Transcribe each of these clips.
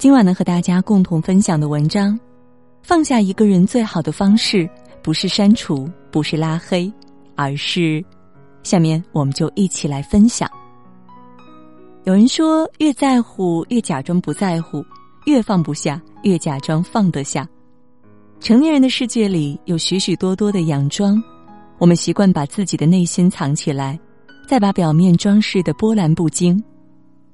今晚呢，和大家共同分享的文章：放下一个人最好的方式，不是删除，不是拉黑，而是……下面我们就一起来分享。有人说，越在乎越假装不在乎，越放不下越假装放得下。成年人的世界里有许许多多的佯装，我们习惯把自己的内心藏起来，再把表面装饰的波澜不惊。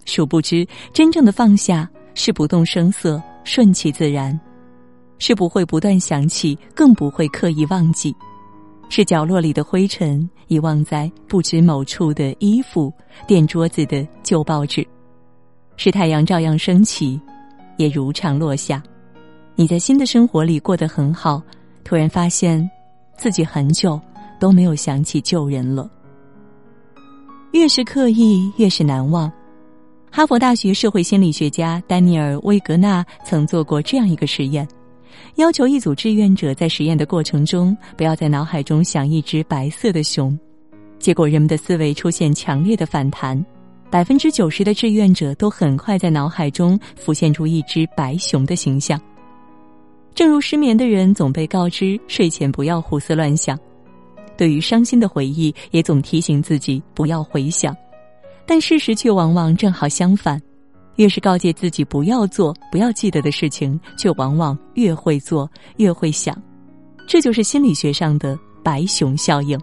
殊不知，真正的放下是不动声色、顺其自然，是不会不断想起，更不会刻意忘记。是角落里的灰尘遗忘在不知某处的衣服、垫桌子的旧报纸，是太阳照样升起，也如常落下。你在新的生活里过得很好，突然发现，自己很久都没有想起旧人了。越是刻意，越是难忘。哈佛大学社会心理学家丹尼尔·威格纳曾做过这样一个实验。要求一组志愿者在实验的过程中不要在脑海中想一只白色的熊，结果人们的思维出现强烈的反弹，百分之九十的志愿者都很快在脑海中浮现出一只白熊的形象。正如失眠的人总被告知睡前不要胡思乱想，对于伤心的回忆也总提醒自己不要回想，但事实却往往正好相反。越是告诫自己不要做、不要记得的事情，却往往越会做、越会想，这就是心理学上的“白熊效应”。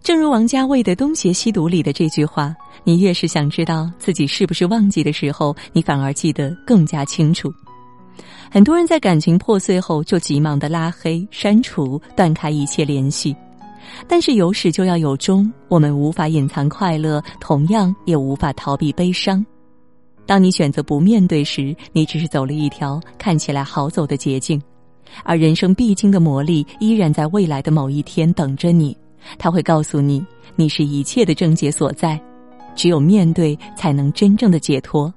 正如王家卫的《东邪西毒》里的这句话：“你越是想知道自己是不是忘记的时候，你反而记得更加清楚。”很多人在感情破碎后就急忙的拉黑、删除、断开一切联系，但是有始就要有终，我们无法隐藏快乐，同样也无法逃避悲伤。当你选择不面对时，你只是走了一条看起来好走的捷径，而人生必经的磨砺依然在未来的某一天等着你。他会告诉你，你是一切的症结所在，只有面对才能真正的解脱。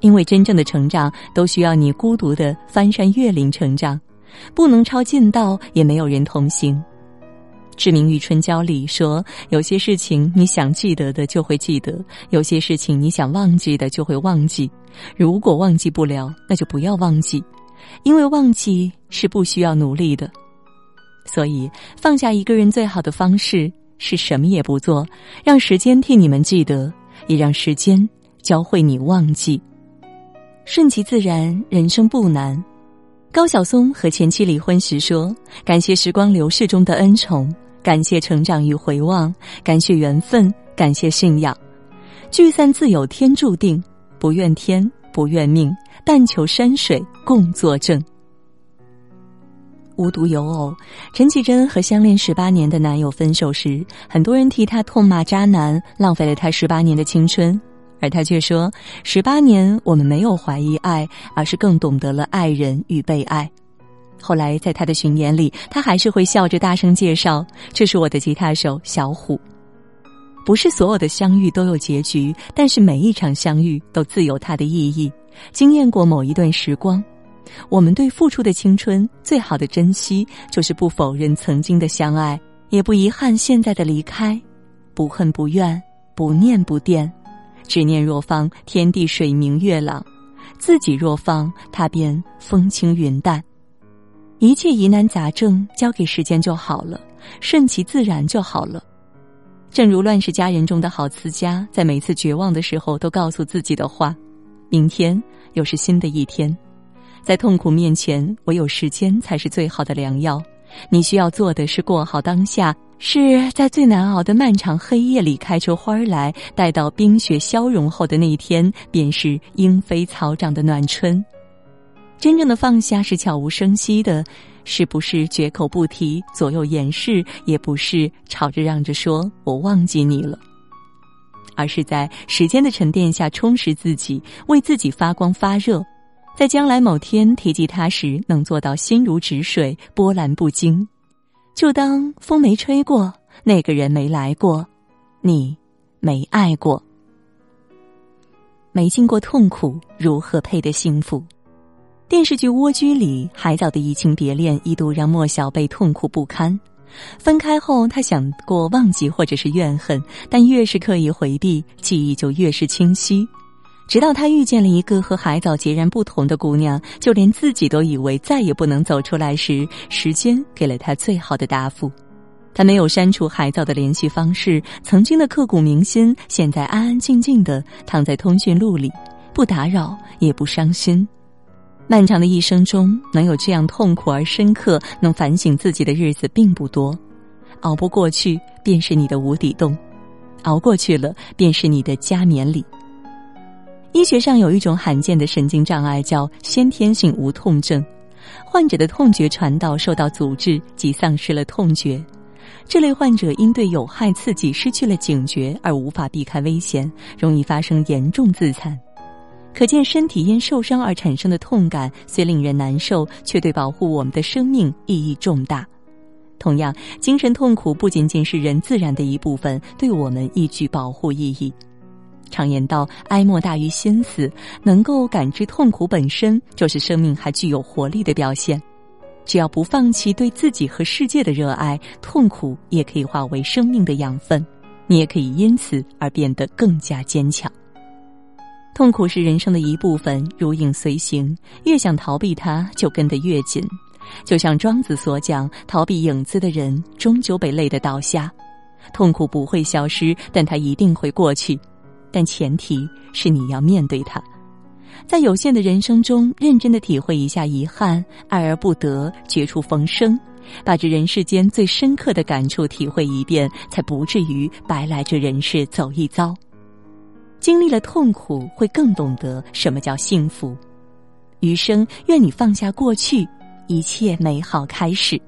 因为真正的成长都需要你孤独的翻山越岭成长，不能抄近道，也没有人同行。《志明与春娇》里说：“有些事情你想记得的就会记得，有些事情你想忘记的就会忘记。如果忘记不了，那就不要忘记，因为忘记是不需要努力的。所以，放下一个人最好的方式是什么也不做，让时间替你们记得，也让时间教会你忘记。顺其自然，人生不难。”高晓松和前妻离婚时说：“感谢时光流逝中的恩宠。”感谢成长与回望，感谢缘分，感谢信仰。聚散自有天注定，不怨天不怨命，但求山水共作证。无独有偶，陈绮贞和相恋十八年的男友分手时，很多人替她痛骂渣男，浪费了他十八年的青春，而他却说：十八年我们没有怀疑爱，而是更懂得了爱人与被爱。后来，在他的巡演里，他还是会笑着大声介绍：“这是我的吉他手小虎。”不是所有的相遇都有结局，但是每一场相遇都自有它的意义。经验过某一段时光，我们对付出的青春最好的珍惜，就是不否认曾经的相爱，也不遗憾现在的离开，不恨不怨，不念不惦，只念若放，天地水明月朗；自己若放，他便风轻云淡。一切疑难杂症交给时间就好了，顺其自然就好了。正如《乱世佳人》中的郝思嘉，在每次绝望的时候都告诉自己的话：“明天又是新的一天，在痛苦面前，唯有时间才是最好的良药。你需要做的是过好当下，是在最难熬的漫长黑夜里开出花来，待到冰雪消融后的那一天，便是莺飞草长的暖春。”真正的放下是悄无声息的，是不是绝口不提、左右掩饰，也不是吵着嚷着说“我忘记你了”，而是在时间的沉淀下充实自己，为自己发光发热，在将来某天提及他时，能做到心如止水、波澜不惊。就当风没吹过，那个人没来过，你没爱过，没经过痛苦，如何配得幸福？电视剧《蜗居》里，海藻的移情别恋一度让莫小贝痛苦不堪。分开后，他想过忘记或者是怨恨，但越是刻意回避，记忆就越是清晰。直到他遇见了一个和海藻截然不同的姑娘，就连自己都以为再也不能走出来时，时间给了他最好的答复。他没有删除海藻的联系方式，曾经的刻骨铭心，现在安安静静的躺在通讯录里，不打扰，也不伤心。漫长的一生中，能有这样痛苦而深刻、能反省自己的日子并不多。熬不过去，便是你的无底洞；熬过去了，便是你的加冕礼。医学上有一种罕见的神经障碍，叫先天性无痛症。患者的痛觉传导受到阻滞，即丧失了痛觉。这类患者因对有害刺激失去了警觉，而无法避开危险，容易发生严重自残。可见，身体因受伤而产生的痛感虽令人难受，却对保护我们的生命意义重大。同样，精神痛苦不仅仅是人自然的一部分，对我们亦具保护意义。常言道：“哀莫大于心死。”能够感知痛苦本身，就是生命还具有活力的表现。只要不放弃对自己和世界的热爱，痛苦也可以化为生命的养分，你也可以因此而变得更加坚强。痛苦是人生的一部分，如影随形，越想逃避它，就跟得越紧。就像庄子所讲，逃避影子的人，终究被累得倒下。痛苦不会消失，但它一定会过去，但前提是你要面对它。在有限的人生中，认真的体会一下遗憾，爱而不得，绝处逢生，把这人世间最深刻的感触体会一遍，才不至于白来这人世走一遭。经历了痛苦，会更懂得什么叫幸福。余生，愿你放下过去，一切美好开始。